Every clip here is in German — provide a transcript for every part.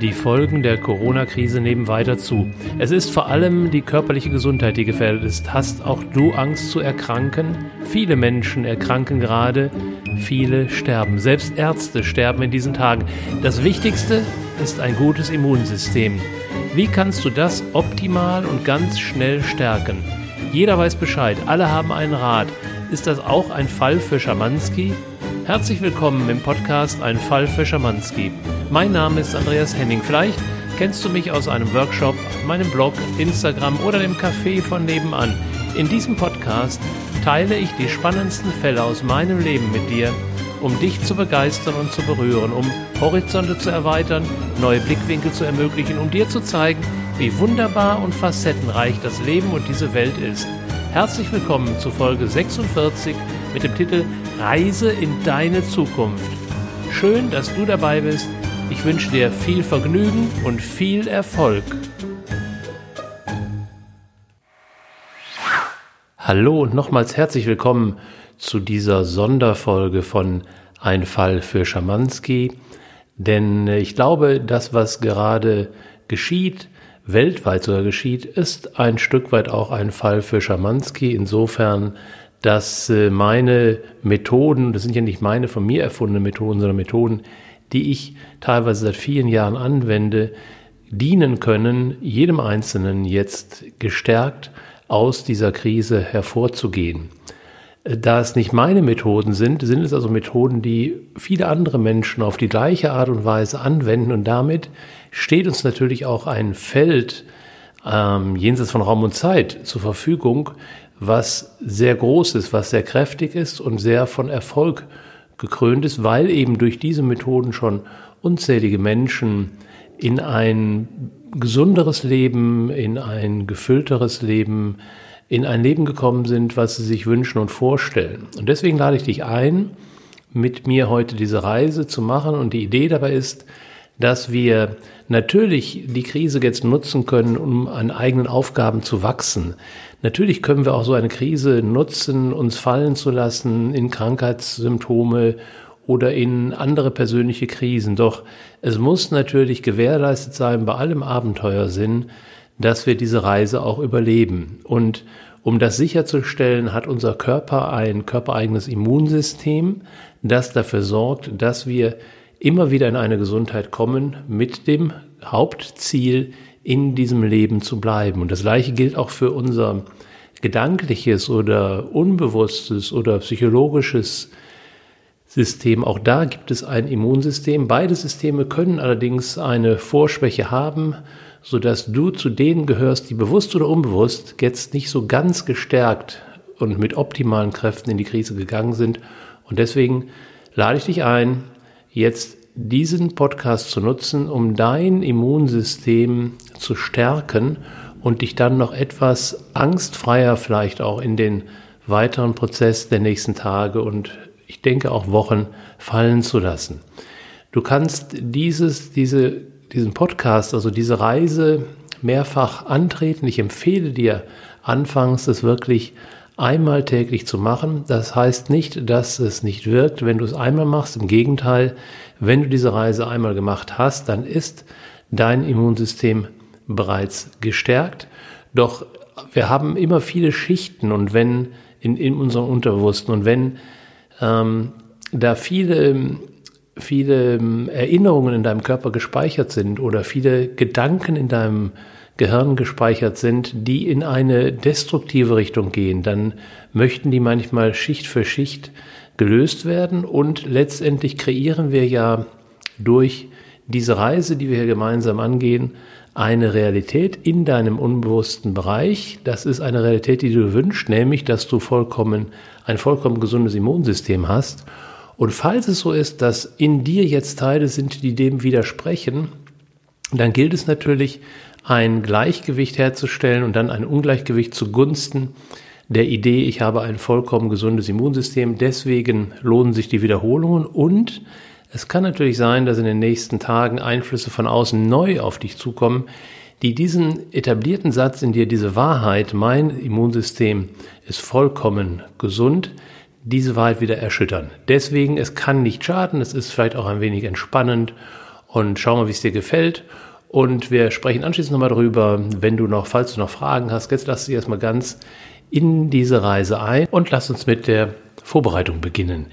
Die Folgen der Corona-Krise nehmen weiter zu. Es ist vor allem die körperliche Gesundheit, die gefährdet ist. Hast auch du Angst zu erkranken? Viele Menschen erkranken gerade, viele sterben. Selbst Ärzte sterben in diesen Tagen. Das Wichtigste ist ein gutes Immunsystem. Wie kannst du das optimal und ganz schnell stärken? Jeder weiß Bescheid, alle haben einen Rat. Ist das auch ein Fall für Schamanski? Herzlich willkommen im Podcast Ein Fall für Schamanski. Mein Name ist Andreas Henning. Vielleicht kennst du mich aus einem Workshop, meinem Blog, Instagram oder dem Café von nebenan. In diesem Podcast teile ich die spannendsten Fälle aus meinem Leben mit dir, um dich zu begeistern und zu berühren, um Horizonte zu erweitern, neue Blickwinkel zu ermöglichen, um dir zu zeigen, wie wunderbar und facettenreich das Leben und diese Welt ist. Herzlich willkommen zu Folge 46 mit dem Titel Reise in deine Zukunft. Schön, dass du dabei bist ich wünsche dir viel Vergnügen und viel Erfolg. Hallo und nochmals herzlich willkommen zu dieser Sonderfolge von Ein Fall für Schamanski. Denn ich glaube, das, was gerade geschieht, weltweit sogar geschieht, ist ein Stück weit auch ein Fall für Schamanski. Insofern, dass äh, meine Methoden, das sind ja nicht meine von mir erfundene Methoden, sondern Methoden, die ich teilweise seit vielen Jahren anwende, dienen können, jedem Einzelnen jetzt gestärkt aus dieser Krise hervorzugehen. Da es nicht meine Methoden sind, sind es also Methoden, die viele andere Menschen auf die gleiche Art und Weise anwenden und damit steht uns natürlich auch ein Feld ähm, jenseits von Raum und Zeit zur Verfügung, was sehr groß ist, was sehr kräftig ist und sehr von Erfolg gekrönt ist, weil eben durch diese Methoden schon unzählige Menschen in ein gesunderes Leben, in ein gefüllteres Leben, in ein Leben gekommen sind, was sie sich wünschen und vorstellen. Und deswegen lade ich dich ein, mit mir heute diese Reise zu machen. Und die Idee dabei ist, dass wir natürlich die Krise jetzt nutzen können, um an eigenen Aufgaben zu wachsen. Natürlich können wir auch so eine Krise nutzen, uns fallen zu lassen in Krankheitssymptome oder in andere persönliche Krisen. Doch es muss natürlich gewährleistet sein bei allem Abenteuersinn, dass wir diese Reise auch überleben. Und um das sicherzustellen, hat unser Körper ein körpereigenes Immunsystem, das dafür sorgt, dass wir immer wieder in eine Gesundheit kommen mit dem Hauptziel, in diesem Leben zu bleiben. Und das Gleiche gilt auch für unser gedankliches oder unbewusstes oder psychologisches System. Auch da gibt es ein Immunsystem. Beide Systeme können allerdings eine Vorschwäche haben, sodass du zu denen gehörst, die bewusst oder unbewusst jetzt nicht so ganz gestärkt und mit optimalen Kräften in die Krise gegangen sind. Und deswegen lade ich dich ein, jetzt diesen Podcast zu nutzen, um dein Immunsystem zu stärken und dich dann noch etwas angstfreier vielleicht auch in den weiteren Prozess der nächsten Tage und ich denke auch Wochen fallen zu lassen. Du kannst dieses, diese, diesen Podcast, also diese Reise mehrfach antreten. Ich empfehle dir anfangs es wirklich einmal täglich zu machen. Das heißt nicht, dass es nicht wirkt, wenn du es einmal machst. Im Gegenteil, wenn du diese Reise einmal gemacht hast, dann ist dein Immunsystem bereits gestärkt. Doch wir haben immer viele Schichten und wenn in, in unserem Unterbewussten und wenn ähm, da viele, viele Erinnerungen in deinem Körper gespeichert sind oder viele Gedanken in deinem Gehirn gespeichert sind, die in eine destruktive Richtung gehen, dann möchten die manchmal Schicht für Schicht gelöst werden und letztendlich kreieren wir ja durch diese Reise, die wir hier gemeinsam angehen, eine Realität in deinem unbewussten Bereich. Das ist eine Realität, die du wünschst, nämlich, dass du vollkommen, ein vollkommen gesundes Immunsystem hast. Und falls es so ist, dass in dir jetzt Teile sind, die dem widersprechen, dann gilt es natürlich, ein Gleichgewicht herzustellen und dann ein Ungleichgewicht zugunsten der Idee, ich habe ein vollkommen gesundes Immunsystem. Deswegen lohnen sich die Wiederholungen und es kann natürlich sein, dass in den nächsten Tagen Einflüsse von außen neu auf dich zukommen, die diesen etablierten Satz in dir, diese Wahrheit, mein Immunsystem ist vollkommen gesund, diese Wahrheit wieder erschüttern. Deswegen, es kann nicht schaden, es ist vielleicht auch ein wenig entspannend und schau mal, wie es dir gefällt. Und wir sprechen anschließend nochmal darüber, wenn du noch, falls du noch Fragen hast, jetzt lass dich erstmal ganz in diese Reise ein und lass uns mit der Vorbereitung beginnen.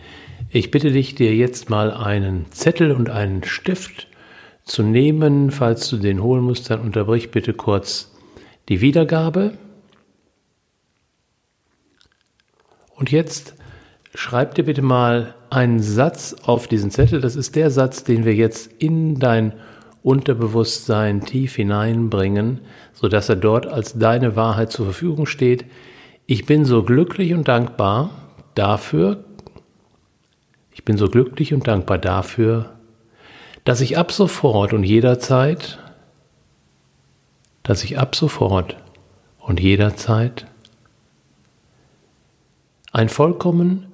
Ich bitte dich, dir jetzt mal einen Zettel und einen Stift zu nehmen. Falls du den holen musst, dann unterbrich bitte kurz die Wiedergabe. Und jetzt schreib dir bitte mal einen Satz auf diesen Zettel. Das ist der Satz, den wir jetzt in dein Unterbewusstsein tief hineinbringen, sodass er dort als deine Wahrheit zur Verfügung steht. Ich bin so glücklich und dankbar dafür, ich bin so glücklich und dankbar dafür, dass ich ab sofort und jederzeit, dass ich ab sofort und jederzeit ein vollkommen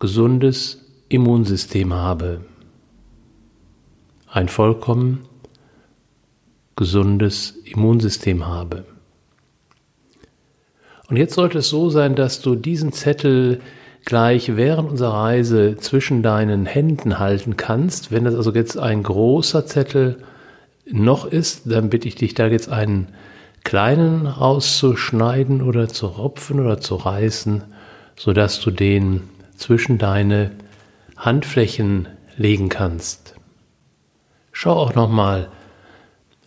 gesundes Immunsystem habe. Ein vollkommen gesundes Immunsystem habe. Und jetzt sollte es so sein, dass du diesen Zettel gleich während unserer Reise zwischen deinen Händen halten kannst. Wenn das also jetzt ein großer Zettel noch ist, dann bitte ich dich da jetzt einen kleinen rauszuschneiden oder zu ropfen oder zu reißen, sodass du den zwischen deine Handflächen legen kannst. Schau auch nochmal,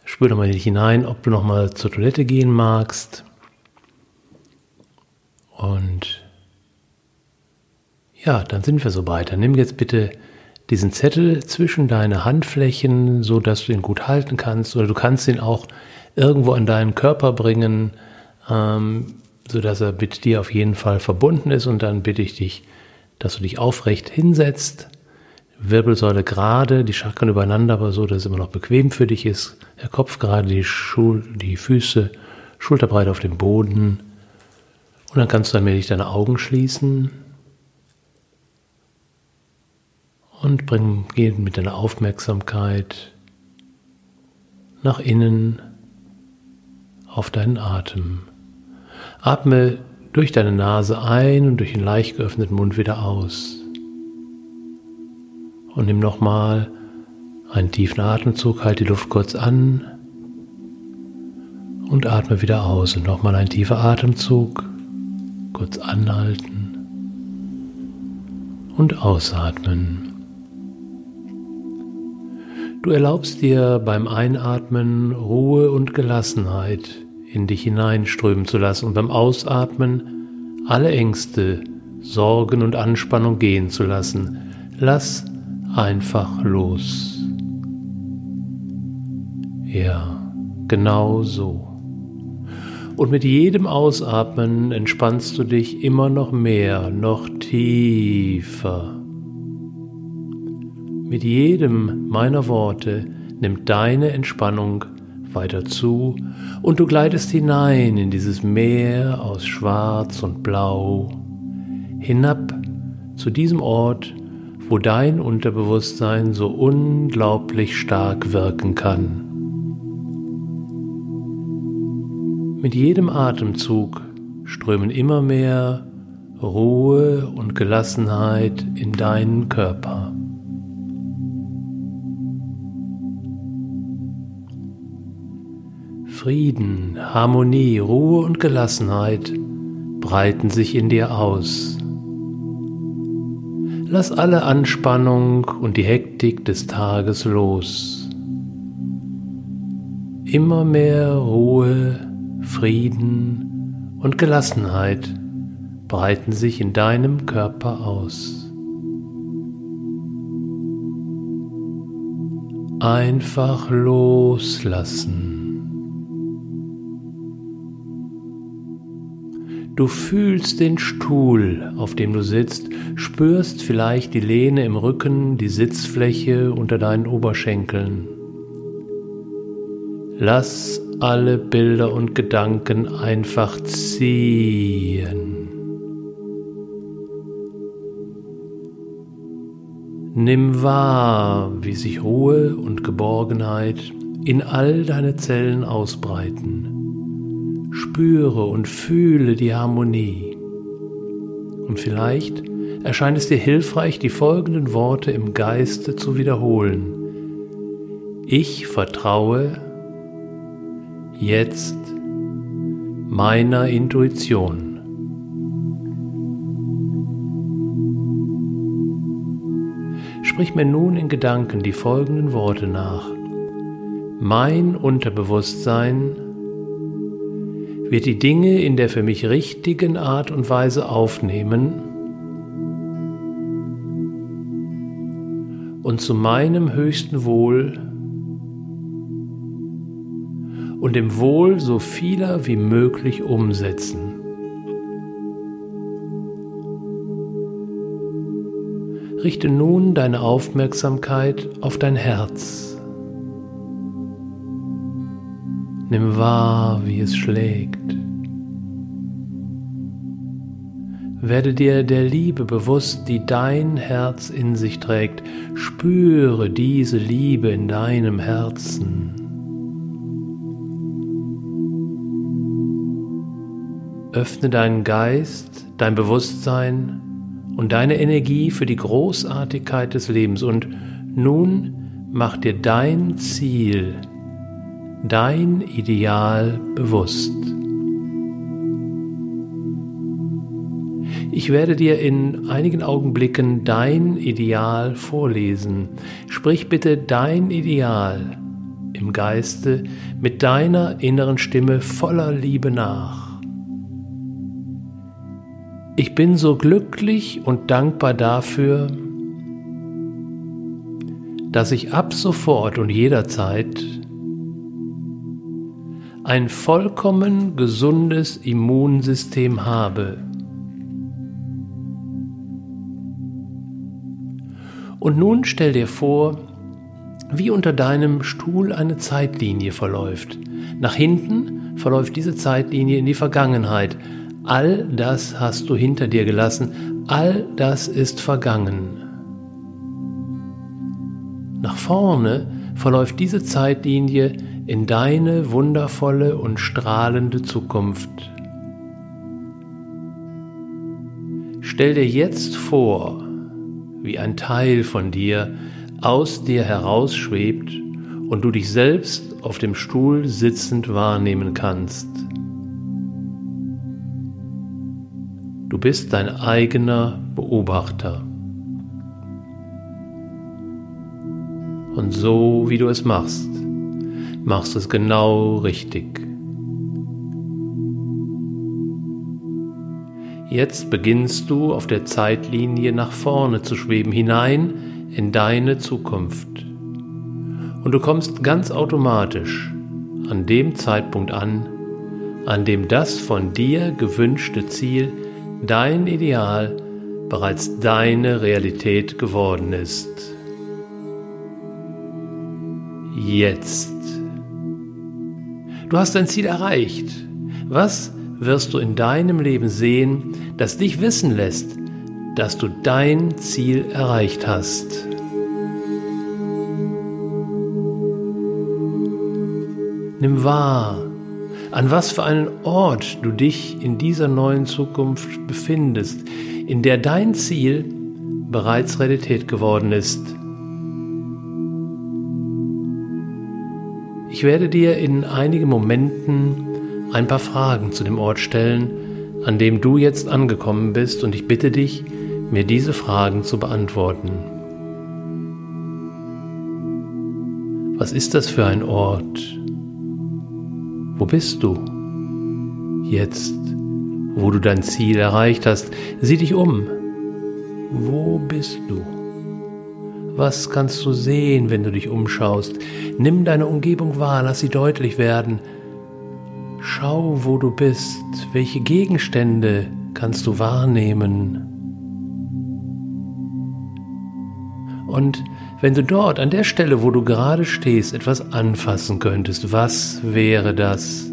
spür nochmal nicht hinein, ob du nochmal zur Toilette gehen magst. Und ja, dann sind wir so weit. Dann nimm jetzt bitte diesen Zettel zwischen deine Handflächen, so dass du ihn gut halten kannst, oder du kannst ihn auch irgendwo an deinen Körper bringen, ähm, so dass er mit dir auf jeden Fall verbunden ist. Und dann bitte ich dich, dass du dich aufrecht hinsetzt, Wirbelsäule gerade, die Chakren übereinander, aber so, dass es immer noch bequem für dich ist. Der Kopf gerade, die, Schul die Füße schulterbreit auf dem Boden. Und dann kannst du allmählich deine Augen schließen und bring, geh mit deiner Aufmerksamkeit nach innen auf deinen Atem. Atme durch deine Nase ein und durch den leicht geöffneten Mund wieder aus. Und nimm nochmal einen tiefen Atemzug, halt die Luft kurz an und atme wieder aus. Und nochmal ein tiefer Atemzug, kurz anhalten und ausatmen. Du erlaubst dir beim Einatmen Ruhe und Gelassenheit in dich hineinströmen zu lassen und beim Ausatmen alle Ängste, Sorgen und Anspannung gehen zu lassen. Lass einfach los. Ja, genau so. Und mit jedem Ausatmen entspannst du dich immer noch mehr, noch tiefer. Mit jedem meiner Worte nimmt deine Entspannung weiter zu und du gleitest hinein in dieses Meer aus Schwarz und Blau, hinab zu diesem Ort, wo dein Unterbewusstsein so unglaublich stark wirken kann. Mit jedem Atemzug strömen immer mehr Ruhe und Gelassenheit in deinen Körper. Frieden, Harmonie, Ruhe und Gelassenheit breiten sich in dir aus. Lass alle Anspannung und die Hektik des Tages los. Immer mehr Ruhe, Frieden und Gelassenheit breiten sich in deinem Körper aus. Einfach loslassen. Du fühlst den Stuhl, auf dem du sitzt, spürst vielleicht die Lehne im Rücken, die Sitzfläche unter deinen Oberschenkeln. Lass alle Bilder und Gedanken einfach ziehen. Nimm wahr, wie sich Ruhe und Geborgenheit in all deine Zellen ausbreiten. Spüre und fühle die Harmonie. Und vielleicht erscheint es dir hilfreich, die folgenden Worte im Geiste zu wiederholen. Ich vertraue jetzt meiner Intuition. Sprich mir nun in Gedanken die folgenden Worte nach. Mein Unterbewusstsein wird die Dinge in der für mich richtigen Art und Weise aufnehmen und zu meinem höchsten Wohl und dem Wohl so vieler wie möglich umsetzen. Richte nun deine Aufmerksamkeit auf dein Herz. Nimm wahr, wie es schlägt. Werde dir der Liebe bewusst, die dein Herz in sich trägt. Spüre diese Liebe in deinem Herzen. Öffne deinen Geist, dein Bewusstsein und deine Energie für die Großartigkeit des Lebens. Und nun mach dir dein Ziel, dein Ideal bewusst. Ich werde dir in einigen Augenblicken dein Ideal vorlesen. Sprich bitte dein Ideal im Geiste mit deiner inneren Stimme voller Liebe nach. Ich bin so glücklich und dankbar dafür, dass ich ab sofort und jederzeit ein vollkommen gesundes Immunsystem habe. Und nun stell dir vor, wie unter deinem Stuhl eine Zeitlinie verläuft. Nach hinten verläuft diese Zeitlinie in die Vergangenheit, All das hast du hinter dir gelassen, all das ist vergangen. Nach vorne verläuft diese Zeitlinie in deine wundervolle und strahlende Zukunft. Stell dir jetzt vor, wie ein Teil von dir aus dir herausschwebt und du dich selbst auf dem Stuhl sitzend wahrnehmen kannst. Du bist dein eigener Beobachter. Und so wie du es machst, machst es genau richtig. Jetzt beginnst du auf der Zeitlinie nach vorne zu schweben, hinein in deine Zukunft. Und du kommst ganz automatisch an dem Zeitpunkt an, an dem das von dir gewünschte Ziel dein Ideal bereits deine Realität geworden ist. Jetzt. Du hast dein Ziel erreicht. Was wirst du in deinem Leben sehen, das dich wissen lässt, dass du dein Ziel erreicht hast? Nimm wahr, an was für einen Ort du dich in dieser neuen Zukunft befindest, in der dein Ziel bereits Realität geworden ist. Werde dir in einigen Momenten ein paar Fragen zu dem Ort stellen, an dem du jetzt angekommen bist, und ich bitte dich, mir diese Fragen zu beantworten. Was ist das für ein Ort? Wo bist du? Jetzt, wo du dein Ziel erreicht hast, sieh dich um. Wo bist du? Was kannst du sehen, wenn du dich umschaust? Nimm deine Umgebung wahr, lass sie deutlich werden. Schau, wo du bist. Welche Gegenstände kannst du wahrnehmen? Und wenn du dort an der Stelle, wo du gerade stehst, etwas anfassen könntest, was wäre das?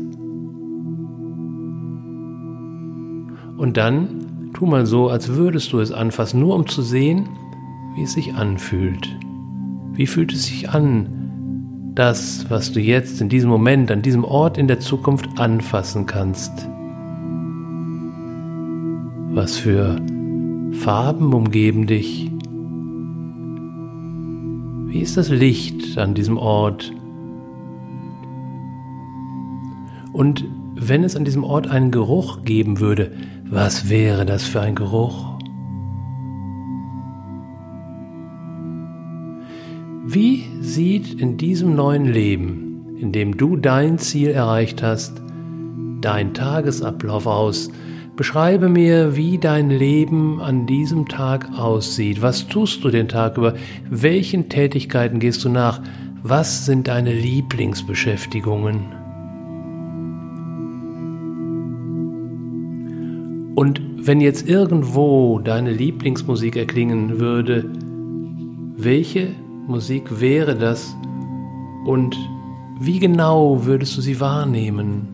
Und dann tu mal so, als würdest du es anfassen, nur um zu sehen, wie es sich anfühlt. Wie fühlt es sich an, das, was du jetzt in diesem Moment, an diesem Ort in der Zukunft anfassen kannst? Was für Farben umgeben dich? Wie ist das Licht an diesem Ort? Und wenn es an diesem Ort einen Geruch geben würde, was wäre das für ein Geruch? Wie sieht in diesem neuen Leben, in dem du dein Ziel erreicht hast, dein Tagesablauf aus? Beschreibe mir, wie dein Leben an diesem Tag aussieht. Was tust du den Tag über? Welchen Tätigkeiten gehst du nach? Was sind deine Lieblingsbeschäftigungen? Und wenn jetzt irgendwo deine Lieblingsmusik erklingen würde, welche Musik wäre das und wie genau würdest du sie wahrnehmen?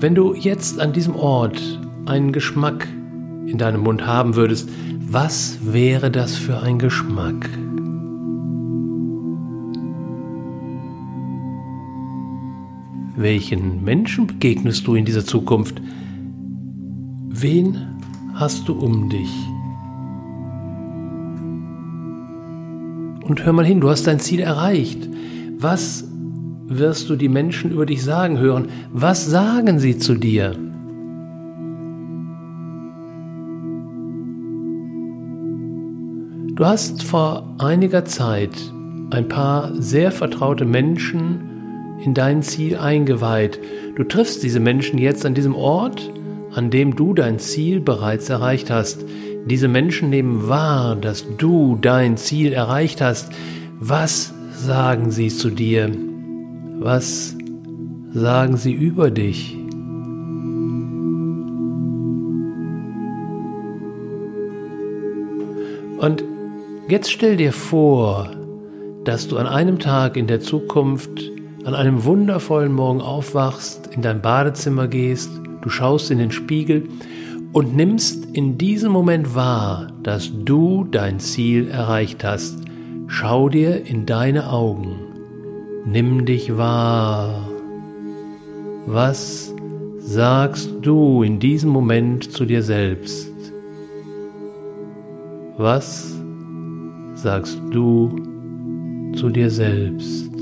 Wenn du jetzt an diesem Ort einen Geschmack in deinem Mund haben würdest, was wäre das für ein Geschmack? Welchen Menschen begegnest du in dieser Zukunft? Wen hast du um dich? Und hör mal hin, du hast dein Ziel erreicht. Was wirst du die Menschen über dich sagen hören? Was sagen sie zu dir? Du hast vor einiger Zeit ein paar sehr vertraute Menschen in dein Ziel eingeweiht. Du triffst diese Menschen jetzt an diesem Ort, an dem du dein Ziel bereits erreicht hast. Diese Menschen nehmen wahr, dass du dein Ziel erreicht hast. Was sagen sie zu dir? Was sagen sie über dich? Und jetzt stell dir vor, dass du an einem Tag in der Zukunft an einem wundervollen Morgen aufwachst, in dein Badezimmer gehst, du schaust in den Spiegel und nimmst in diesem Moment wahr, dass du dein Ziel erreicht hast. Schau dir in deine Augen. Nimm dich wahr. Was sagst du in diesem Moment zu dir selbst? Was sagst du zu dir selbst?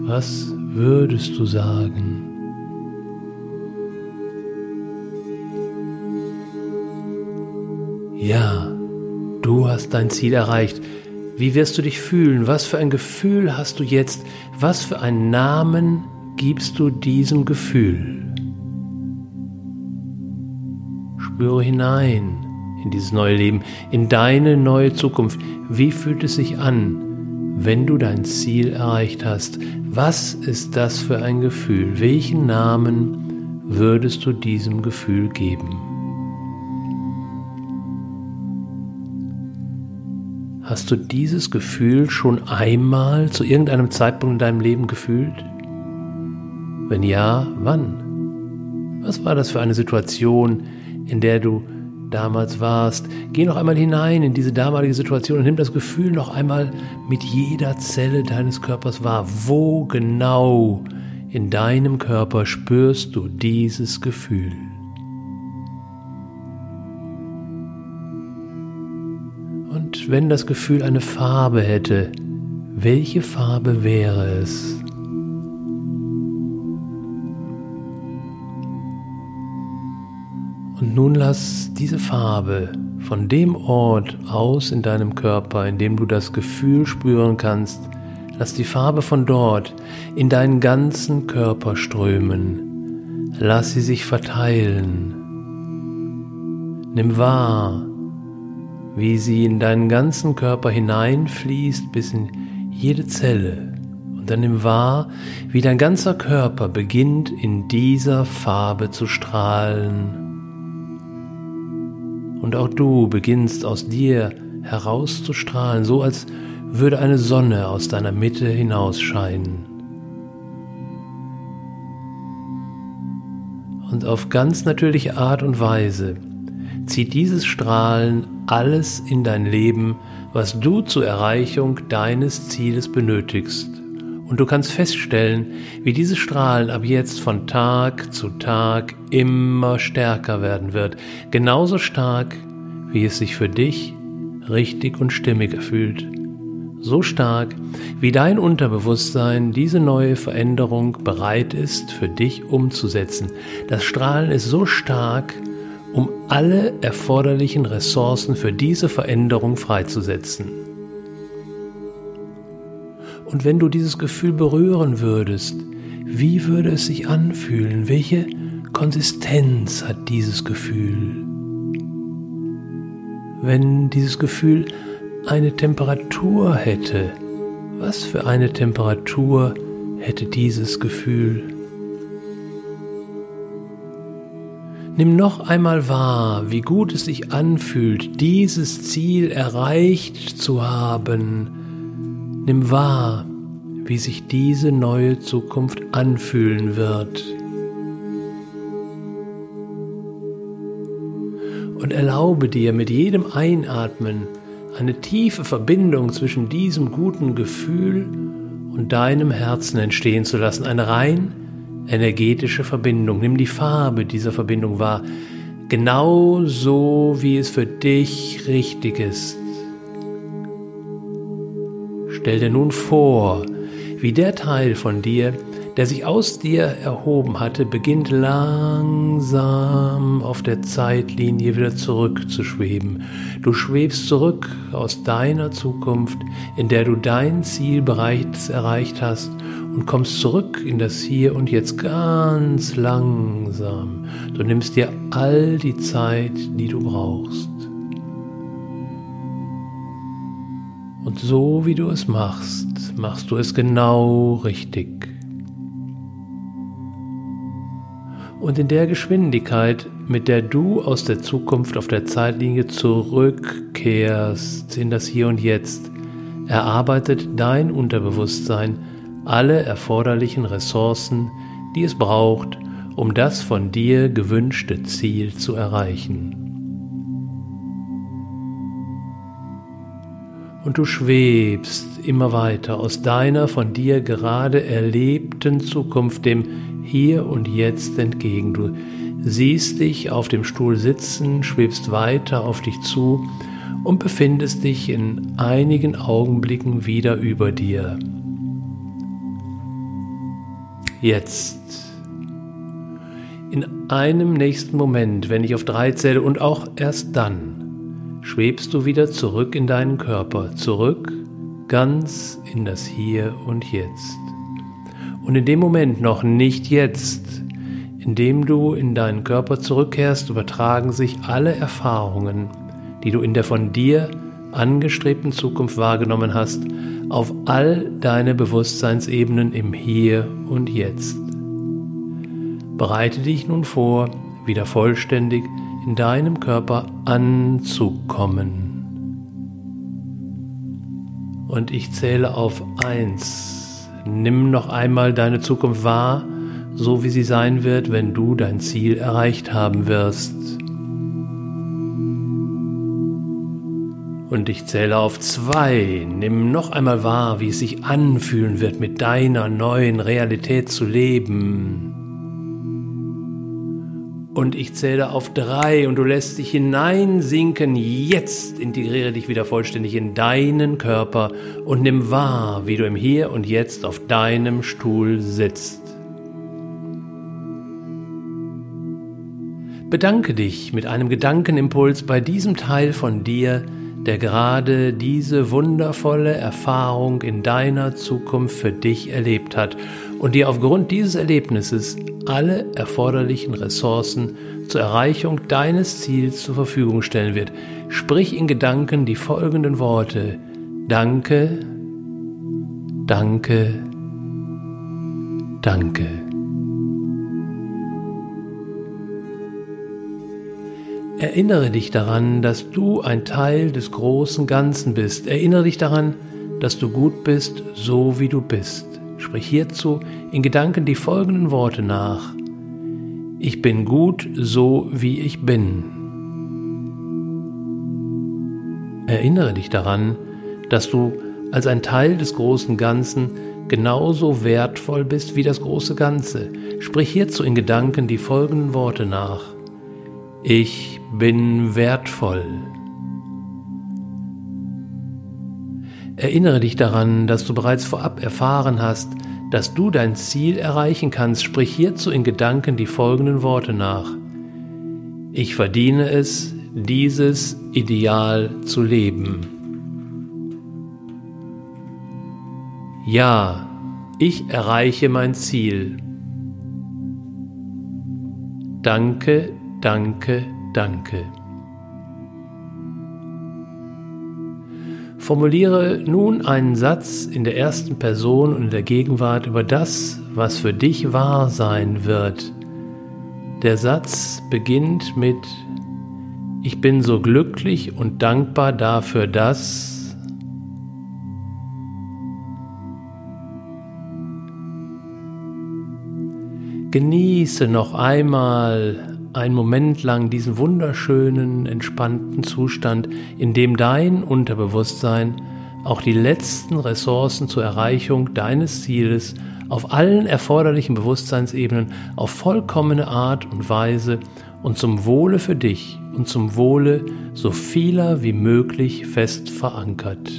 Was würdest du sagen? Ja, du hast dein Ziel erreicht. Wie wirst du dich fühlen? Was für ein Gefühl hast du jetzt? Was für einen Namen gibst du diesem Gefühl? Spüre hinein in dieses neue Leben, in deine neue Zukunft. Wie fühlt es sich an, wenn du dein Ziel erreicht hast? Was ist das für ein Gefühl? Welchen Namen würdest du diesem Gefühl geben? Hast du dieses Gefühl schon einmal zu irgendeinem Zeitpunkt in deinem Leben gefühlt? Wenn ja, wann? Was war das für eine Situation, in der du damals warst. Geh noch einmal hinein in diese damalige Situation und nimm das Gefühl noch einmal mit jeder Zelle deines Körpers wahr. Wo genau in deinem Körper spürst du dieses Gefühl? Wenn das Gefühl eine Farbe hätte, welche Farbe wäre es? Und nun lass diese Farbe von dem Ort aus in deinem Körper, in dem du das Gefühl spüren kannst, lass die Farbe von dort in deinen ganzen Körper strömen. Lass sie sich verteilen. Nimm wahr, wie sie in deinen ganzen Körper hineinfließt bis in jede Zelle. Und dann nimm wahr, wie dein ganzer Körper beginnt in dieser Farbe zu strahlen und auch du beginnst aus dir herauszustrahlen, so als würde eine Sonne aus deiner Mitte hinausscheinen. Und auf ganz natürliche Art und Weise zieht dieses Strahlen alles in dein Leben, was du zur Erreichung deines Zieles benötigst. Und du kannst feststellen, wie dieses Strahlen ab jetzt von Tag zu Tag immer stärker werden wird. Genauso stark, wie es sich für dich richtig und stimmig fühlt. So stark, wie dein Unterbewusstsein diese neue Veränderung bereit ist, für dich umzusetzen. Das Strahlen ist so stark, alle erforderlichen Ressourcen für diese Veränderung freizusetzen. Und wenn du dieses Gefühl berühren würdest, wie würde es sich anfühlen? Welche Konsistenz hat dieses Gefühl? Wenn dieses Gefühl eine Temperatur hätte, was für eine Temperatur hätte dieses Gefühl? Nimm noch einmal wahr, wie gut es sich anfühlt, dieses Ziel erreicht zu haben, Nimm wahr, wie sich diese neue Zukunft anfühlen wird. Und erlaube dir mit jedem Einatmen eine tiefe Verbindung zwischen diesem guten Gefühl und deinem Herzen entstehen zu lassen. Eine rein energetische Verbindung. Nimm die Farbe dieser Verbindung wahr, genau so, wie es für dich richtig ist. Stell dir nun vor, wie der Teil von dir, der sich aus dir erhoben hatte, beginnt langsam auf der Zeitlinie wieder zurückzuschweben. Du schwebst zurück aus deiner Zukunft, in der du dein Ziel bereits erreicht hast und kommst zurück in das Hier und Jetzt ganz langsam. Du nimmst dir all die Zeit, die du brauchst. Und so wie du es machst, machst du es genau richtig. Und in der Geschwindigkeit, mit der du aus der Zukunft auf der Zeitlinie zurückkehrst in das Hier und Jetzt, erarbeitet dein Unterbewusstsein alle erforderlichen Ressourcen, die es braucht, um das von dir gewünschte Ziel zu erreichen. und du schwebst immer weiter aus deiner von dir gerade erlebten Zukunft dem Hier und Jetzt entgegen. Du siehst dich auf dem Stuhl sitzen, schwebst weiter auf dich zu und befindest dich in einigen Augenblicken wieder über dir. Jetzt. In einem nächsten Moment, wenn ich auf drei zähle und auch erst dann, schwebst du wieder zurück in deinen Körper, zurück ganz in das Hier und Jetzt. Und in dem Moment noch nicht jetzt, in dem du in deinen Körper zurückkehrst, übertragen sich alle Erfahrungen, die du in der von dir angestrebten Zukunft wahrgenommen hast, auf all deine Bewusstseinsebenen im Hier und Jetzt. Bereite dich nun vor, wieder vollständig in deinem Körper anzukommen. Und ich zähle auf eins. Nimm noch einmal deine Zukunft wahr, so wie sie sein wird, wenn du dein Ziel erreicht haben wirst. Und ich zähle auf zwei. Nimm noch einmal wahr, wie es sich anfühlen wird, mit deiner neuen Realität zu leben. Und ich zähle auf drei und du lässt dich hineinsinken. Jetzt integriere dich wieder vollständig in deinen Körper und nimm wahr, wie du im Hier und Jetzt auf deinem Stuhl sitzt. Bedanke dich mit einem Gedankenimpuls bei diesem Teil von dir, der gerade diese wundervolle Erfahrung in deiner Zukunft für dich erlebt hat und dir aufgrund dieses Erlebnisses alle erforderlichen Ressourcen zur Erreichung deines Ziels zur Verfügung stellen wird. Sprich in Gedanken die folgenden Worte. Danke, danke, danke. Erinnere dich daran, dass du ein Teil des großen Ganzen bist. Erinnere dich daran, dass du gut bist, so wie du bist. Sprich hierzu in Gedanken die folgenden Worte nach. Ich bin gut so, wie ich bin. Erinnere dich daran, dass du als ein Teil des großen Ganzen genauso wertvoll bist wie das große Ganze. Sprich hierzu in Gedanken die folgenden Worte nach. Ich bin wertvoll. Erinnere dich daran, dass du bereits vorab erfahren hast, dass du dein Ziel erreichen kannst. Sprich hierzu in Gedanken die folgenden Worte nach. Ich verdiene es, dieses Ideal zu leben. Ja, ich erreiche mein Ziel. Danke, danke, danke. Formuliere nun einen Satz in der ersten Person und in der Gegenwart über das, was für dich wahr sein wird. Der Satz beginnt mit Ich bin so glücklich und dankbar dafür, dass Genieße noch einmal einen Moment lang diesen wunderschönen, entspannten Zustand, in dem dein Unterbewusstsein auch die letzten Ressourcen zur Erreichung deines Zieles auf allen erforderlichen Bewusstseinsebenen auf vollkommene Art und Weise und zum Wohle für dich und zum Wohle so vieler wie möglich fest verankert.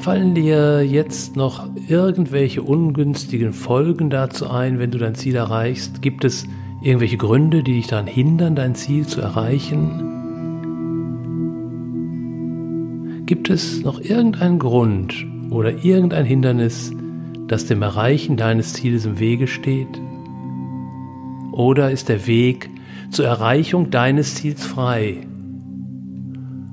Fallen dir jetzt noch irgendwelche ungünstigen Folgen dazu ein, wenn du dein Ziel erreichst? Gibt es irgendwelche Gründe, die dich daran hindern, dein Ziel zu erreichen? Gibt es noch irgendeinen Grund oder irgendein Hindernis, das dem Erreichen deines Zieles im Wege steht? Oder ist der Weg zur Erreichung deines Ziels frei?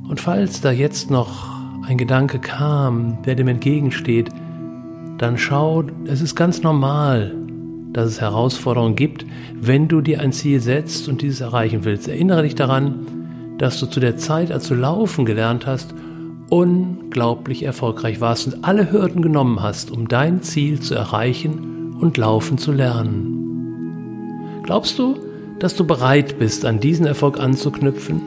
Und falls da jetzt noch ein Gedanke kam, der dem entgegensteht, dann schau, es ist ganz normal, dass es Herausforderungen gibt, wenn du dir ein Ziel setzt und dieses erreichen willst. Erinnere dich daran, dass du zu der Zeit, als du laufen gelernt hast, unglaublich erfolgreich warst und alle Hürden genommen hast, um dein Ziel zu erreichen und laufen zu lernen. Glaubst du, dass du bereit bist, an diesen Erfolg anzuknüpfen?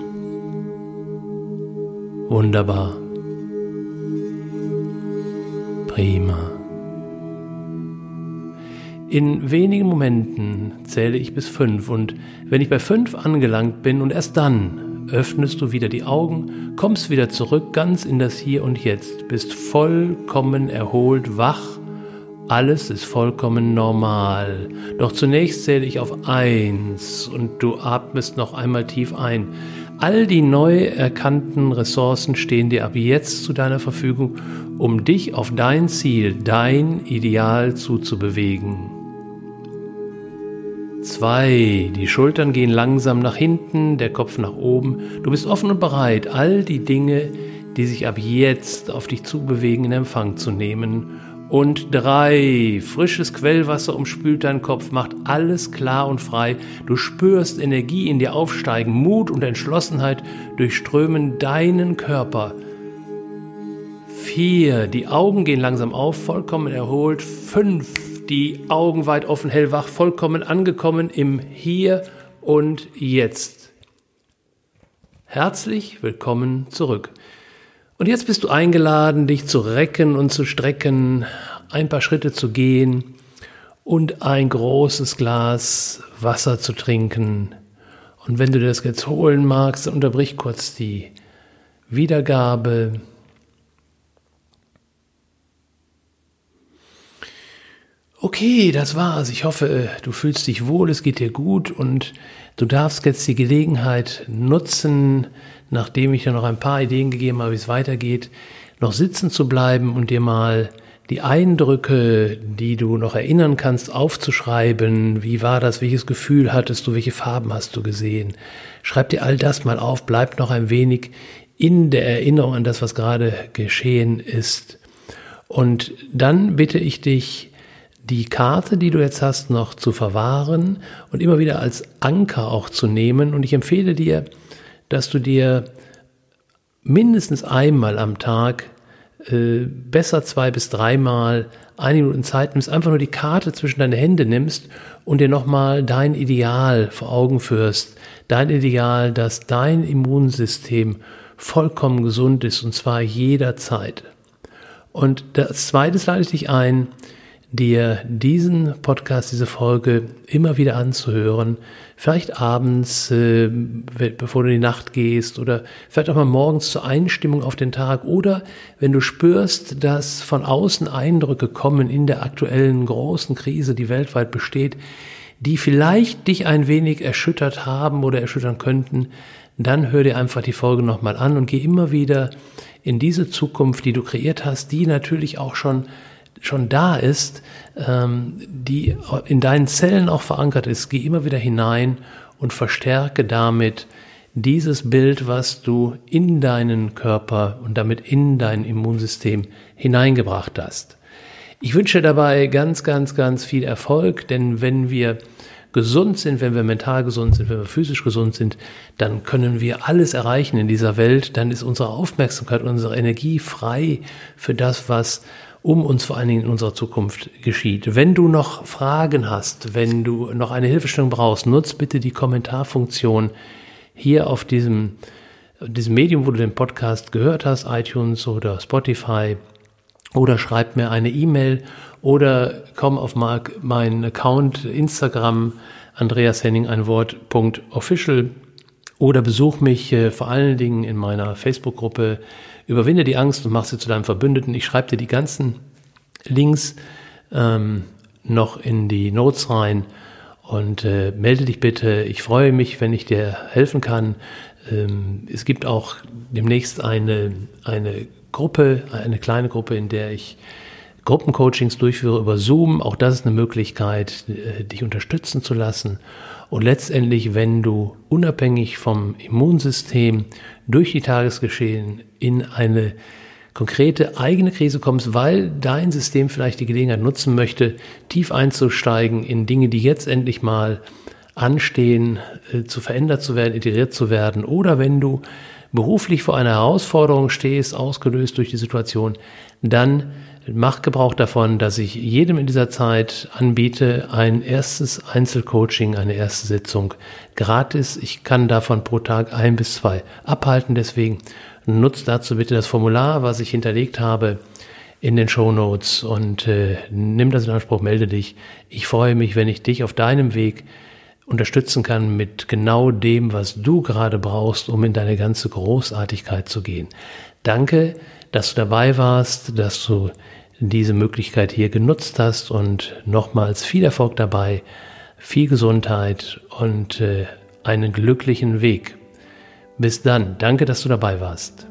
Wunderbar. Prima. In wenigen Momenten zähle ich bis fünf und wenn ich bei fünf angelangt bin und erst dann öffnest du wieder die Augen, kommst wieder zurück ganz in das Hier und Jetzt, bist vollkommen erholt, wach, alles ist vollkommen normal. Doch zunächst zähle ich auf eins und du atmest noch einmal tief ein. All die neu erkannten Ressourcen stehen dir ab jetzt zu deiner Verfügung, um dich auf dein Ziel, dein Ideal zuzubewegen. Zwei, die Schultern gehen langsam nach hinten, der Kopf nach oben. Du bist offen und bereit, all die Dinge, die sich ab jetzt auf dich zubewegen, in Empfang zu nehmen und drei, frisches Quellwasser umspült deinen Kopf, macht alles klar und frei. Du spürst Energie in dir aufsteigen, Mut und Entschlossenheit durchströmen deinen Körper. Vier, die Augen gehen langsam auf, vollkommen erholt. Fünf, die Augen weit offen, hellwach, vollkommen angekommen im Hier und Jetzt. Herzlich willkommen zurück. Und jetzt bist du eingeladen, dich zu recken und zu strecken, ein paar Schritte zu gehen und ein großes Glas Wasser zu trinken. Und wenn du das jetzt holen magst, unterbrich kurz die Wiedergabe. Okay, das war's. Ich hoffe, du fühlst dich wohl, es geht dir gut und du darfst jetzt die Gelegenheit nutzen, nachdem ich dir noch ein paar Ideen gegeben habe, wie es weitergeht, noch sitzen zu bleiben und dir mal die Eindrücke, die du noch erinnern kannst, aufzuschreiben. Wie war das? Welches Gefühl hattest du? Welche Farben hast du gesehen? Schreib dir all das mal auf. Bleib noch ein wenig in der Erinnerung an das, was gerade geschehen ist. Und dann bitte ich dich, die Karte, die du jetzt hast, noch zu verwahren und immer wieder als Anker auch zu nehmen. Und ich empfehle dir, dass du dir mindestens einmal am Tag äh, besser zwei bis dreimal eine Minute Zeit nimmst, einfach nur die Karte zwischen deine Hände nimmst und dir nochmal dein Ideal vor Augen führst. Dein Ideal, dass dein Immunsystem vollkommen gesund ist und zwar jederzeit. Und das zweite lade ich dich ein, dir diesen Podcast, diese Folge immer wieder anzuhören. Vielleicht abends, äh, bevor du in die Nacht gehst oder vielleicht auch mal morgens zur Einstimmung auf den Tag oder wenn du spürst, dass von außen Eindrücke kommen in der aktuellen großen Krise, die weltweit besteht, die vielleicht dich ein wenig erschüttert haben oder erschüttern könnten, dann hör dir einfach die Folge nochmal an und geh immer wieder in diese Zukunft, die du kreiert hast, die natürlich auch schon schon da ist, ähm, die in deinen Zellen auch verankert ist, geh immer wieder hinein und verstärke damit dieses Bild, was du in deinen Körper und damit in dein Immunsystem hineingebracht hast. Ich wünsche dabei ganz, ganz, ganz viel Erfolg, denn wenn wir gesund sind, wenn wir mental gesund sind, wenn wir physisch gesund sind, dann können wir alles erreichen in dieser Welt. Dann ist unsere Aufmerksamkeit, unsere Energie frei für das, was um uns vor allen Dingen in unserer Zukunft geschieht. Wenn du noch Fragen hast, wenn du noch eine Hilfestellung brauchst, nutz bitte die Kommentarfunktion hier auf diesem, diesem Medium, wo du den Podcast gehört hast, iTunes oder Spotify, oder schreib mir eine E-Mail oder komm auf meinen Account Instagram Andreas Henning ein Wort official. Oder besuch mich äh, vor allen Dingen in meiner Facebook-Gruppe Überwinde die Angst und mach sie zu deinem Verbündeten. Ich schreibe dir die ganzen Links ähm, noch in die Notes rein und äh, melde dich bitte. Ich freue mich, wenn ich dir helfen kann. Ähm, es gibt auch demnächst eine, eine Gruppe, eine kleine Gruppe, in der ich Gruppencoachings durchführe über Zoom. Auch das ist eine Möglichkeit, äh, dich unterstützen zu lassen. Und letztendlich, wenn du unabhängig vom Immunsystem durch die Tagesgeschehen in eine konkrete eigene Krise kommst, weil dein System vielleicht die Gelegenheit nutzen möchte, tief einzusteigen in Dinge, die jetzt endlich mal anstehen, äh, zu verändert zu werden, integriert zu werden, oder wenn du beruflich vor einer Herausforderung stehst, ausgelöst durch die Situation, dann mach Gebrauch davon, dass ich jedem in dieser Zeit anbiete, ein erstes Einzelcoaching, eine erste Sitzung gratis. Ich kann davon pro Tag ein bis zwei abhalten. Deswegen nutzt dazu bitte das Formular, was ich hinterlegt habe in den Show Notes und äh, nimm das in Anspruch, melde dich. Ich freue mich, wenn ich dich auf deinem Weg unterstützen kann mit genau dem, was du gerade brauchst, um in deine ganze Großartigkeit zu gehen. Danke, dass du dabei warst, dass du diese Möglichkeit hier genutzt hast und nochmals viel Erfolg dabei, viel Gesundheit und äh, einen glücklichen Weg. Bis dann, danke, dass du dabei warst.